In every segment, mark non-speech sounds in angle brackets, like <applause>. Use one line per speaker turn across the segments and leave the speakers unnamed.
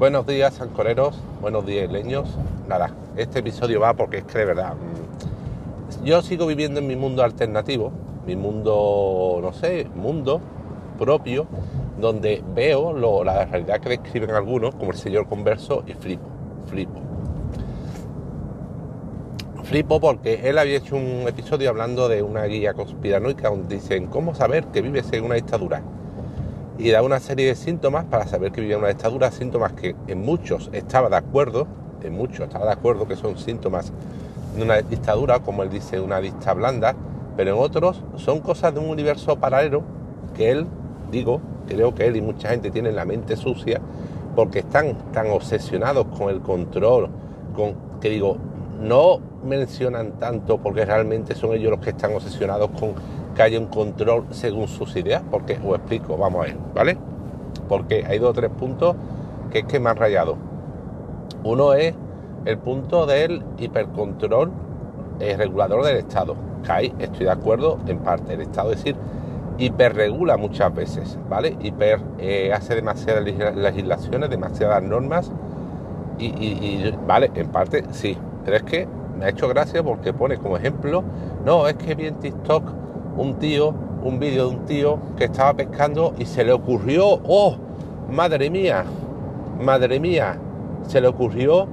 Buenos días, ancoreros. Buenos días, leños. Nada, este episodio va porque es que de verdad. mm, Yo sigo viviendo en mi mundo alternativo, mi mundo, no sé, mundo propio, donde veo la realidad que describen algunos, como el señor converso, y flipo, flipo. Flipo porque él había hecho un episodio hablando de una guía conspiranoica donde dicen cómo saber que vives en una dictadura y da una serie de síntomas para saber que vivía una dictadura, síntomas que en muchos estaba de acuerdo, en muchos estaba de acuerdo que son síntomas de una dictadura, como él dice, una dicta blanda, pero en otros son cosas de un universo paralelo que él, digo, creo que él y mucha gente tienen la mente sucia porque están tan obsesionados con el control, con que digo, no mencionan tanto porque realmente son ellos los que están obsesionados con que haya un control según sus ideas, porque os explico, vamos a ver, ¿vale? Porque hay dos o tres puntos que es que me han rayado. Uno es el punto del hipercontrol eh, regulador del Estado. Que ahí estoy de acuerdo en parte. El Estado, es decir, hiperregula muchas veces, ¿vale? Hiper eh, hace demasiadas legis- legislaciones, demasiadas normas y, vale, en parte sí, pero es que me ha hecho gracia porque pone como ejemplo, no, es que vi en TikTok un tío, un vídeo de un tío que estaba pescando y se le ocurrió, oh, madre mía, madre mía, se le ocurrió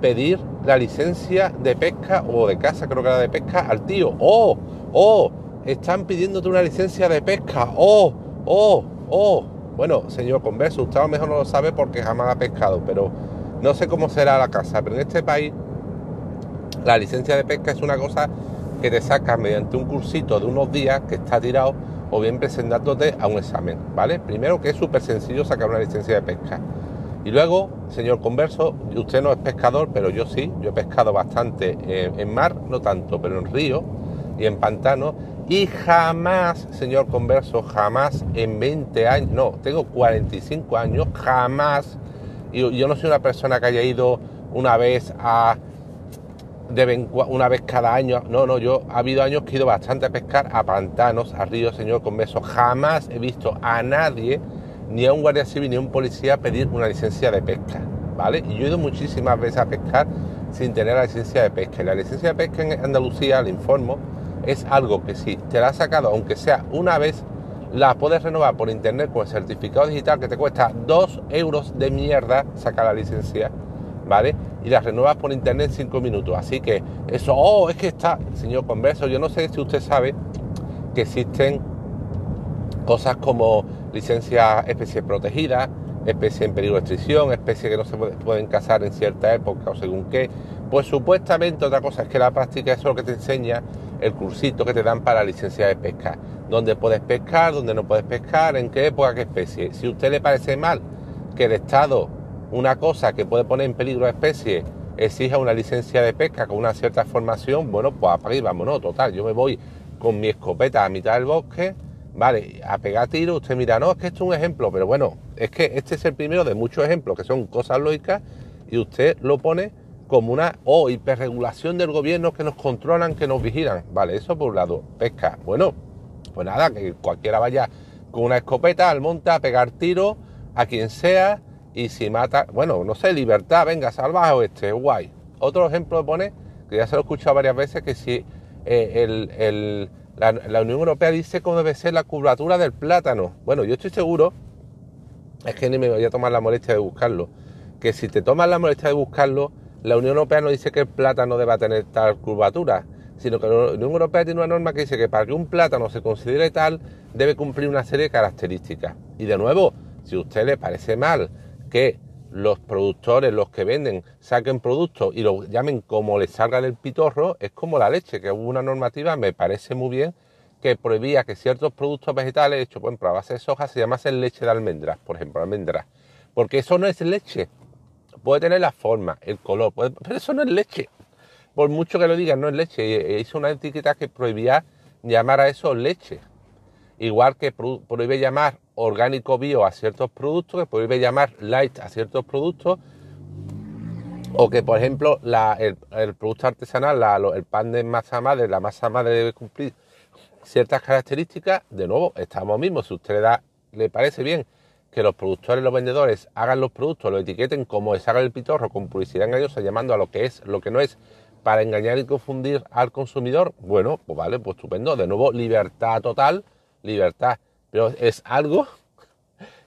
pedir la licencia de pesca o de casa, creo que era de pesca, al tío, oh, oh, están pidiéndote una licencia de pesca, oh, oh, oh. Bueno, señor converso, usted a lo mejor no lo sabe porque jamás ha pescado, pero no sé cómo será la casa, pero en este país la licencia de pesca es una cosa que te sacas mediante un cursito de unos días que está tirado o bien presentándote a un examen, ¿vale? Primero que es súper sencillo sacar una licencia de pesca. Y luego, señor converso, usted no es pescador, pero yo sí, yo he pescado bastante en, en mar, no tanto, pero en río y en pantano. Y jamás, señor converso, jamás en 20 años, no, tengo 45 años, jamás, y yo no soy una persona que haya ido una vez a de una vez cada año. No, no, yo ha habido años que he ido bastante a pescar a pantanos, a ríos, señor converso. Jamás he visto a nadie, ni a un guardia civil ni a un policía pedir una licencia de pesca, ¿vale? Y yo he ido muchísimas veces a pescar sin tener la licencia de pesca. Y la licencia de pesca en Andalucía, le informo, es algo que si te la has sacado, aunque sea una vez, la puedes renovar por internet con el certificado digital que te cuesta 2 euros de mierda sacar la licencia, ¿vale? Y la renuevas por internet en 5 minutos. Así que eso, oh, es que está, señor converso, yo no sé si usted sabe que existen cosas como licencia especie protegida, especie en peligro de extinción, especie que no se puede- pueden cazar en cierta época o según qué. Pues supuestamente otra cosa es que la práctica eso es lo que te enseña el cursito que te dan para licencia de pesca. Dónde puedes pescar, dónde no puedes pescar, en qué época, qué especie. Si a usted le parece mal que el Estado, una cosa que puede poner en peligro a especie, exija una licencia de pesca con una cierta formación, bueno, pues apague y vámonos, total. Yo me voy con mi escopeta a mitad del bosque, vale, a pegar tiros, usted mira, no, es que esto es un ejemplo, pero bueno, es que este es el primero de muchos ejemplos que son cosas lógicas y usted lo pone como una oh, hiperregulación del gobierno que nos controlan, que nos vigilan. Vale, eso por un lado. Pesca. Bueno, pues nada, que cualquiera vaya con una escopeta al monte a pegar tiros a quien sea y si mata, bueno, no sé, libertad, venga, salvaje oeste, guay. Otro ejemplo pone, que ya se lo he escuchado varias veces, que si eh, el- la, la Unión Europea dice cómo debe ser la curvatura del plátano. Bueno, yo estoy seguro, es que ni me voy a tomar la molestia de buscarlo, que si te tomas la molestia de buscarlo, la Unión Europea no dice que el plátano deba tener tal curvatura, sino que la Unión Europea tiene una norma que dice que para que un plátano se considere tal, debe cumplir una serie de características. Y de nuevo, si a usted le parece mal que los productores, los que venden, saquen productos y lo llamen como les salga del pitorro, es como la leche, que hubo una normativa, me parece muy bien, que prohibía que ciertos productos vegetales hechos por ejemplo, a base de soja se llamasen leche de almendras, por ejemplo, almendras. Porque eso no es leche. Puede tener la forma, el color, pero eso no es leche. Por mucho que lo digan, no es leche. Y- e Hizo una etiqueta que prohibía llamar a eso leche. Igual que pro- prohíbe llamar orgánico bio a ciertos productos, que prohíbe llamar light a ciertos productos, o que, por ejemplo, el, producto artesanal, el pan de masa madre, la masa madre debe cumplir ciertas características. De nuevo, estamos mismos. Si usted le, da, le parece bien que los productores los vendedores hagan los productos, lo etiqueten como es haga el pitorro con publicidad engañosa, llamando a lo que es, lo que no es, para engañar y confundir al consumidor, bueno, pues vale, pues estupendo. De nuevo, libertad total, libertad. Pero es algo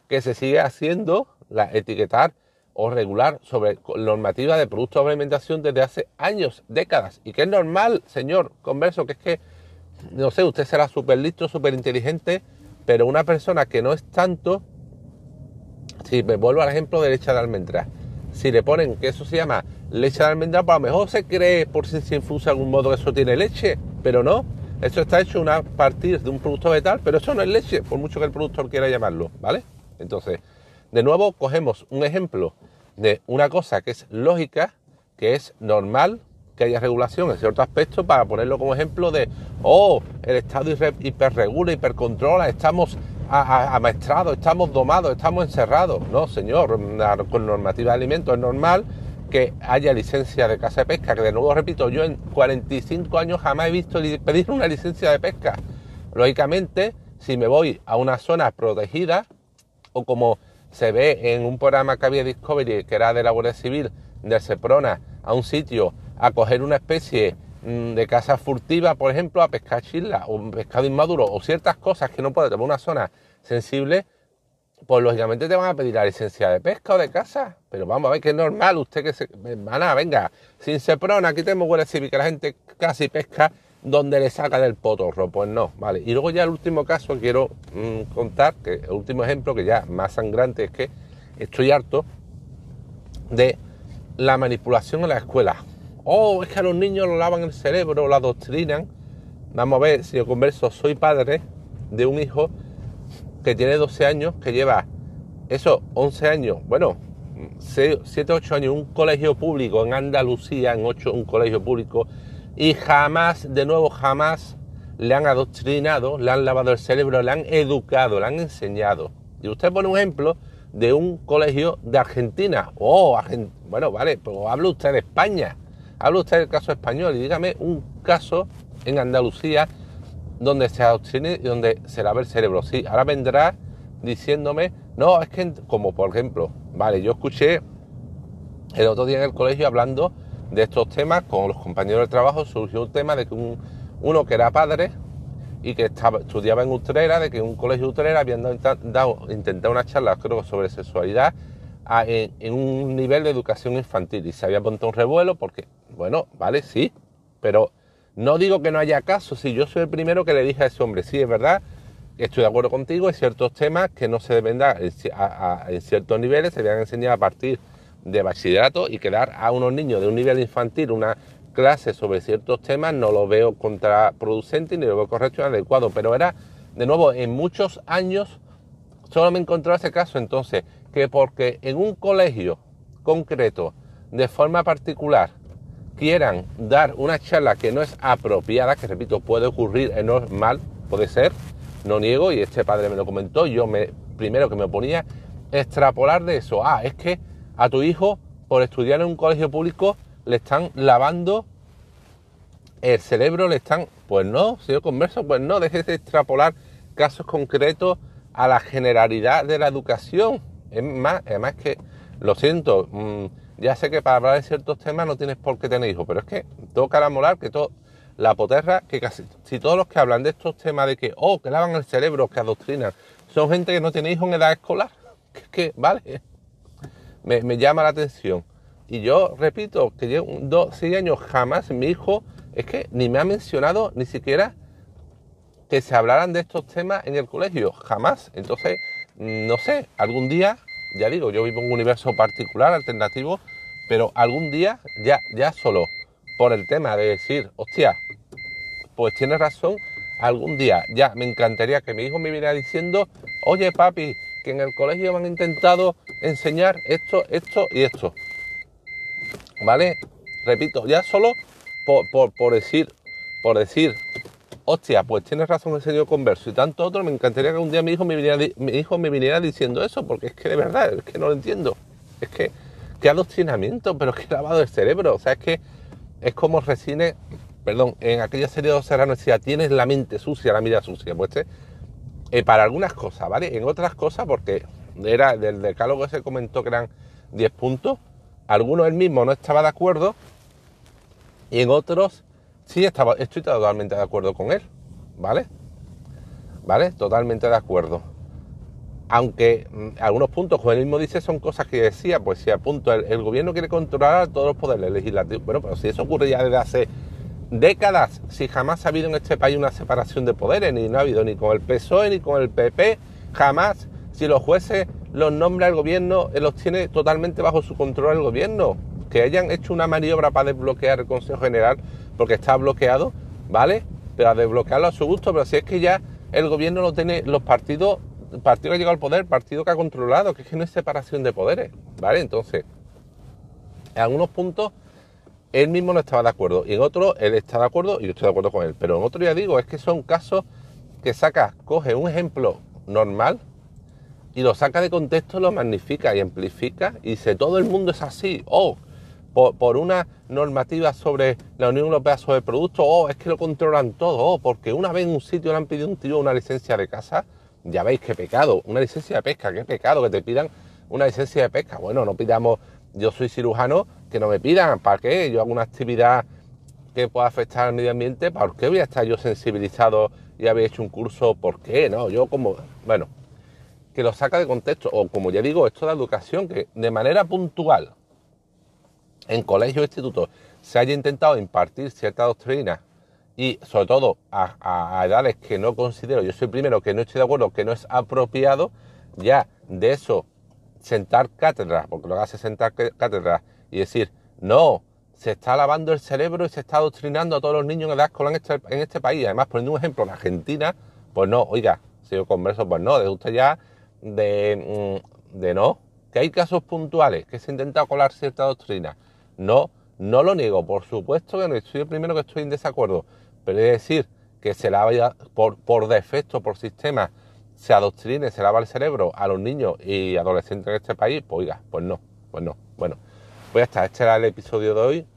que se sigue haciendo, la etiquetar o regular sobre normativa de productos de alimentación desde hace años, décadas. Y que es normal, señor converso, que es que, no sé, usted será súper listo, súper inteligente, pero una persona que no es tanto, si me vuelvo al ejemplo de leche de almendra, si le ponen que eso se llama leche de almendra, pues a lo mejor se cree por si se infusa de algún modo que eso tiene leche, pero no. Eso está hecho a partir de un producto vegetal, pero eso no es leche, por mucho que el productor quiera llamarlo, ¿vale? Entonces, de nuevo, cogemos un ejemplo de una cosa que es lógica, que es normal que haya regulación en cierto aspecto, para ponerlo como ejemplo de, oh, el Estado hiperregula, hipercontrola, estamos amaestrados, estamos domados, estamos encerrados. No, señor, con normativa de alimentos es normal que haya licencia de casa de pesca, que de nuevo repito, yo en 45 años jamás he visto pedir una licencia de pesca. Lógicamente, si me voy a una zona protegida, o como se ve en un programa que había Discovery, que era de la Guardia Civil, de Seprona, a un sitio a coger una especie mm, de casa furtiva, por ejemplo, a pescar chila o pescado inmaduro o ciertas cosas que no puede tener una zona sensible, pues lógicamente te van a pedir la licencia de pesca o de casa. Pero vamos a ver que es normal, usted que se. Van venga, sin Seprona, aquí tenemos Civil, que la gente casi pesca donde le saca del potorro. Pues no, vale. Y luego ya el último caso quiero mm, contar, que el último ejemplo, que ya más sangrante, es que estoy harto de la manipulación en la escuela. Oh, es que a los niños lo lavan el cerebro, lo adoctrinan. Vamos a ver, si yo converso, soy padre de un hijo que tiene 12 años, que lleva eso, 11 años, bueno, 7, 8 años un colegio público en Andalucía, en 8, un colegio público, y jamás, de nuevo, jamás le han adoctrinado, le han lavado el cerebro, le han educado, le han enseñado. Y usted pone un ejemplo de un colegio de Argentina. Oh, bueno, vale, pero habla usted de España. Habla usted del caso español y dígame un caso en Andalucía donde se adoctrine y donde se lave el cerebro. Sí, ahora vendrá diciéndome, no, es que, como por ejemplo, vale, yo escuché el otro día en el colegio hablando de estos temas con los compañeros de trabajo, surgió un tema de que un, uno que era padre y que estaba, estudiaba en Utrera, de que en un colegio Utrera habían dado, intentado una charla, creo, sobre sexualidad en, un nivel de educación infantil y se había montado un revuelo porque, bueno, vale, sí, pero no digo que no haya casos, si yo soy el primero que le dije a ese hombre, sí, es verdad, estoy de acuerdo contigo, hay ciertos temas que no se deben dar en, ciertos niveles, se deben enseñar a partir de bachillerato y quedar a unos niños de un nivel infantil una clase sobre ciertos temas no lo veo contraproducente ni lo veo correcto y adecuado, pero era, de nuevo, en muchos años solo me encontré ese caso, entonces, que porque en un colegio concreto, de forma particular, quieran dar una charla que no es apropiada, que repito, puede ocurrir, es normal, puede ser, no niego, y este padre me lo comentó, yo me, primero que me oponía, extrapolar de eso, ah, es que a tu hijo, por estudiar en un colegio público, le están lavando el cerebro, le están... Pues no, señor Converso, pues no, deje de extrapolar casos concretos a la generalidad de la educación. Es más, además que, lo siento, mm, ya sé que para hablar de ciertos temas no tienes por qué tener hijos, pero es que toca la molar que todo, la poterra, que casi, si todos los que hablan de estos temas de que, oh, que lavan el cerebro, que adoctrinan, son gente que no tiene hijos en edad escolar, <laughs> que, que vale, me, llama la atención. Y yo repito que llevo dos, seis años jamás mi hijo es que ni me ha mencionado ni siquiera que se hablaran de estos temas en el colegio, jamás. Entonces, no sé, algún día, ya digo, yo vivo en un universo particular, alternativo, pero algún día, ya, ya solo por el tema de decir, hostia, pues tienes razón, algún día ya me encantaría que mi hijo me viniera diciendo, oye papi, que en el colegio me han intentado enseñar esto, esto y esto. ¿Vale? Repito, ya solo por, decir, por decir, hostia, pues tienes razón el señor converso y tanto otro, me encantaría que un día mi hijo me viniera, mi hijo me viniera diciendo eso, porque es que de verdad, es que no lo entiendo. Es que, qué adoctrinamiento, pero qué lavado de cerebro. O sea, es que es como Resine, perdón, en aquella serie de Serrano decía, tienes la mente sucia, la mira sucia. Pues eh, para algunas cosas, ¿vale? En otras cosas, porque era del decálogo que se comentó que eran 10 puntos, algunos él mismo no estaba de acuerdo y en otros sí estaba, estoy totalmente de acuerdo con él, ¿vale? ¿Vale? Totalmente de acuerdo. Aunque mm, algunos puntos, como él mismo dice, son cosas que decía, pues si a punto el, gobierno quiere controlar todos los poderes legislativos, bueno, pero si eso ocurre ya desde hace décadas, si jamás ha habido en este país una separación de poderes, ni no ha habido ni con el PSOE ni con el PP, jamás, si los jueces los nombra el gobierno, los tiene totalmente bajo su control el gobierno, que hayan hecho una maniobra para desbloquear el Consejo General, porque está bloqueado, ¿vale? Pero a desbloquearlo a su gusto, pero si es que ya el gobierno lo tiene, los partidos, el partido que ha llegado al poder, el partido que ha controlado, que es que no es separación de poderes, ¿vale? Entonces, en algunos puntos él mismo no estaba de acuerdo y en otros él está de acuerdo y yo estoy de acuerdo con él. Pero en otro ya digo, es que son casos que saca, coge un ejemplo normal y lo saca de contexto, lo magnifica y amplifica y dice todo el mundo es así. Oh, por, una normativa sobre la Unión Europea sobre productos, oh, es que lo controlan todo, oh, porque una vez en un sitio le han pedido un tío una licencia de casa, ya veis qué pecado, una licencia de pesca, qué pecado que te pidan una licencia de pesca. Bueno, no pidamos, yo soy cirujano, que no me pidan, ¿para qué? Yo hago una actividad que pueda afectar al medio ambiente, ¿por qué voy a estar yo sensibilizado y haber hecho un curso? ¿Por qué? No, yo como, bueno, que lo saca de contexto, o como ya digo, esto de educación, que de manera puntual en colegios e institutos se haya intentado impartir cierta doctrina y sobre todo a, edades que no considero, yo soy primero que no estoy de acuerdo, que no es apropiado, ya de eso sentar cátedras, porque lo que hace sentar cátedras y decir, no, se está lavando el cerebro y se está adoctrinando a todos los niños en edad escolar en este, este país. Además, poniendo un ejemplo, en Argentina, pues no, oiga, si yo converso, pues no, de usted ya de, mm, de no, que hay casos puntuales, que se ha intentado colar cierta doctrina. No, no lo niego, por supuesto que no soy el primero que estoy en desacuerdo, pero es decir que se lava por, por defecto, por sistema, se adoctrine, se lava el cerebro a los niños y adolescentes en este país, pues oiga, pues no, pues no. Bueno, pues ya está, este era el episodio de hoy.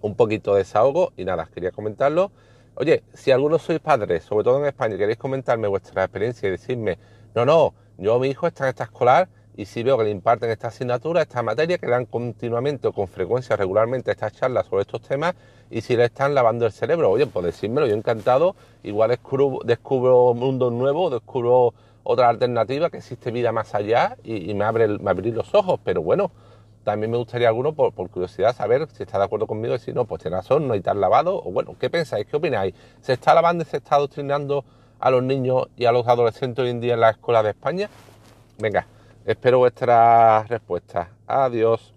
Un poquito de desahogo y nada, quería comentarlo. Oye, si alguno sois padres, sobre todo en España, queréis comentarme vuestra experiencia y decirme, no, no, yo mi hijo está en esta escolar y si veo que le imparten esta asignatura, esta materia, que dan continuamente o con frecuencia regularmente estas charlas sobre estos temas y si le están lavando el cerebro, oye, pues decírmelo, yo encantado, igual descubro, descubro mundos nuevos, descubro otra alternativa, que existe vida más allá y, me abre me abrir los ojos, pero bueno, también me gustaría alguno, por, curiosidad, saber si está de acuerdo conmigo y si no, pues tiene razón, no hay tan lavado, o bueno, ¿qué pensáis? ¿Qué opináis? ¿Se está lavando y se está adoctrinando a los niños y a los adolescentes hoy en día en la escuela de España? Venga, espero vuestra respuesta. Adiós.